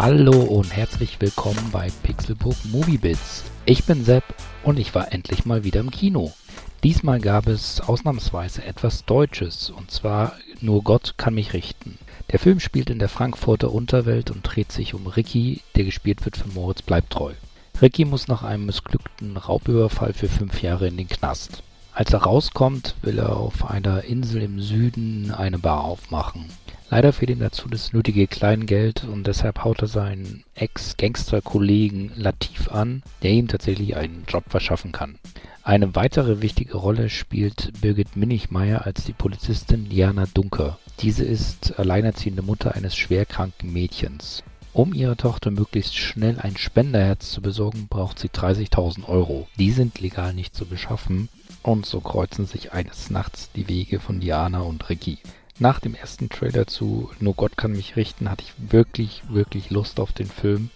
Hallo und herzlich willkommen bei Pixelbook Movie Bits. Ich bin Sepp und ich war endlich mal wieder im Kino. Diesmal gab es ausnahmsweise etwas Deutsches und zwar Nur Gott kann mich richten. Der Film spielt in der Frankfurter Unterwelt und dreht sich um Ricky, der gespielt wird von Moritz Bleibtreu. Ricky muss nach einem missglückten Raubüberfall für fünf Jahre in den Knast. Als er rauskommt, will er auf einer Insel im Süden eine Bar aufmachen. Leider fehlt ihm dazu das nötige Kleingeld und deshalb haut er seinen Ex-Gangster-Kollegen Latif an, der ihm tatsächlich einen Job verschaffen kann. Eine weitere wichtige Rolle spielt Birgit Minichmeier als die Polizistin Diana Dunker. Diese ist alleinerziehende Mutter eines schwerkranken Mädchens. Um ihrer Tochter möglichst schnell ein Spenderherz zu besorgen, braucht sie 30.000 Euro. Die sind legal nicht zu beschaffen und so kreuzen sich eines Nachts die Wege von Diana und Ricky. Nach dem ersten Trailer zu Nur Gott kann mich richten hatte ich wirklich, wirklich Lust auf den Film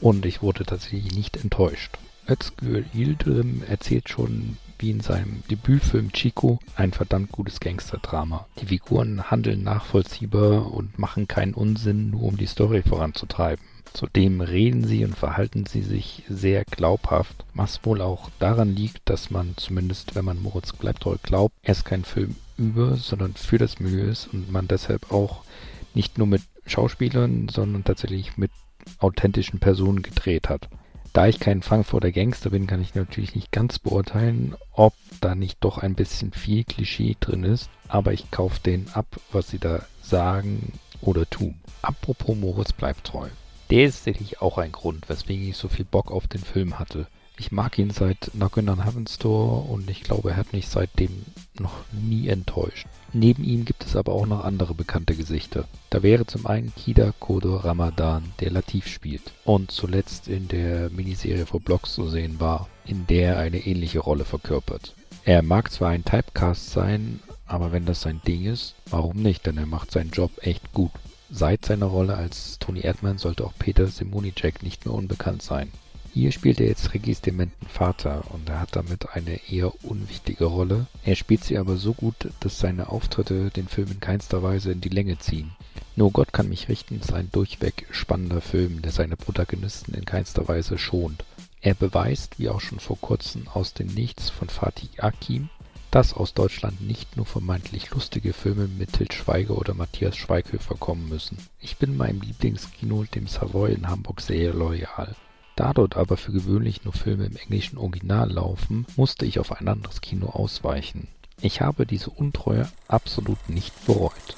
und ich wurde tatsächlich nicht enttäuscht. Özgür Yildirim erzählt schon wie in seinem Debütfilm Chico ein verdammt gutes Gangsterdrama. Die Figuren handeln nachvollziehbar und machen keinen Unsinn, nur um die Story voranzutreiben. Zudem reden sie und verhalten sie sich sehr glaubhaft, was wohl auch daran liegt, dass man zumindest, wenn man Moritz Bleibtreu glaubt, erst kein Film über, sondern für das Milieu ist und man deshalb auch nicht nur mit Schauspielern, sondern tatsächlich mit authentischen Personen gedreht hat. Da ich kein Frankfurter Gangster bin, kann ich natürlich nicht ganz beurteilen, ob da nicht doch ein bisschen viel Klischee drin ist, aber ich kaufe denen ab, was sie da sagen oder tun. Apropos Moritz bleibt treu. Der ist sicherlich auch ein Grund, weswegen ich so viel Bock auf den Film hatte. Ich mag ihn seit Knockin' on Heaven's Door und ich glaube, er hat mich seitdem noch nie enttäuscht. Neben ihm gibt es aber auch noch andere bekannte Gesichter. Da wäre zum einen Kida Kodo Ramadan, der Latif spielt und zuletzt in der Miniserie For Blocks zu sehen war, in der er eine ähnliche Rolle verkörpert. Er mag zwar ein Typecast sein, aber wenn das sein Ding ist, warum nicht, denn er macht seinen Job echt gut. Seit seiner Rolle als Tony Erdmann sollte auch Peter Simonicek nicht mehr unbekannt sein. Hier spielt er jetzt Riggis dementen Vater und er hat damit eine eher unwichtige Rolle. Er spielt sie aber so gut, dass seine Auftritte den Film in keinster Weise in die Länge ziehen. Nur Gott kann mich richten ist ein durchweg spannender Film, der seine Protagonisten in keinster Weise schont. Er beweist, wie auch schon vor kurzem aus dem Nichts von Fatih Akim, dass aus Deutschland nicht nur vermeintlich lustige Filme mit Til Schweiger oder Matthias Schweighöfer kommen müssen. Ich bin meinem Lieblingskino, dem Savoy in Hamburg, sehr loyal. Da dort aber für gewöhnlich nur Filme im englischen Original laufen, musste ich auf ein anderes Kino ausweichen. Ich habe diese Untreue absolut nicht bereut.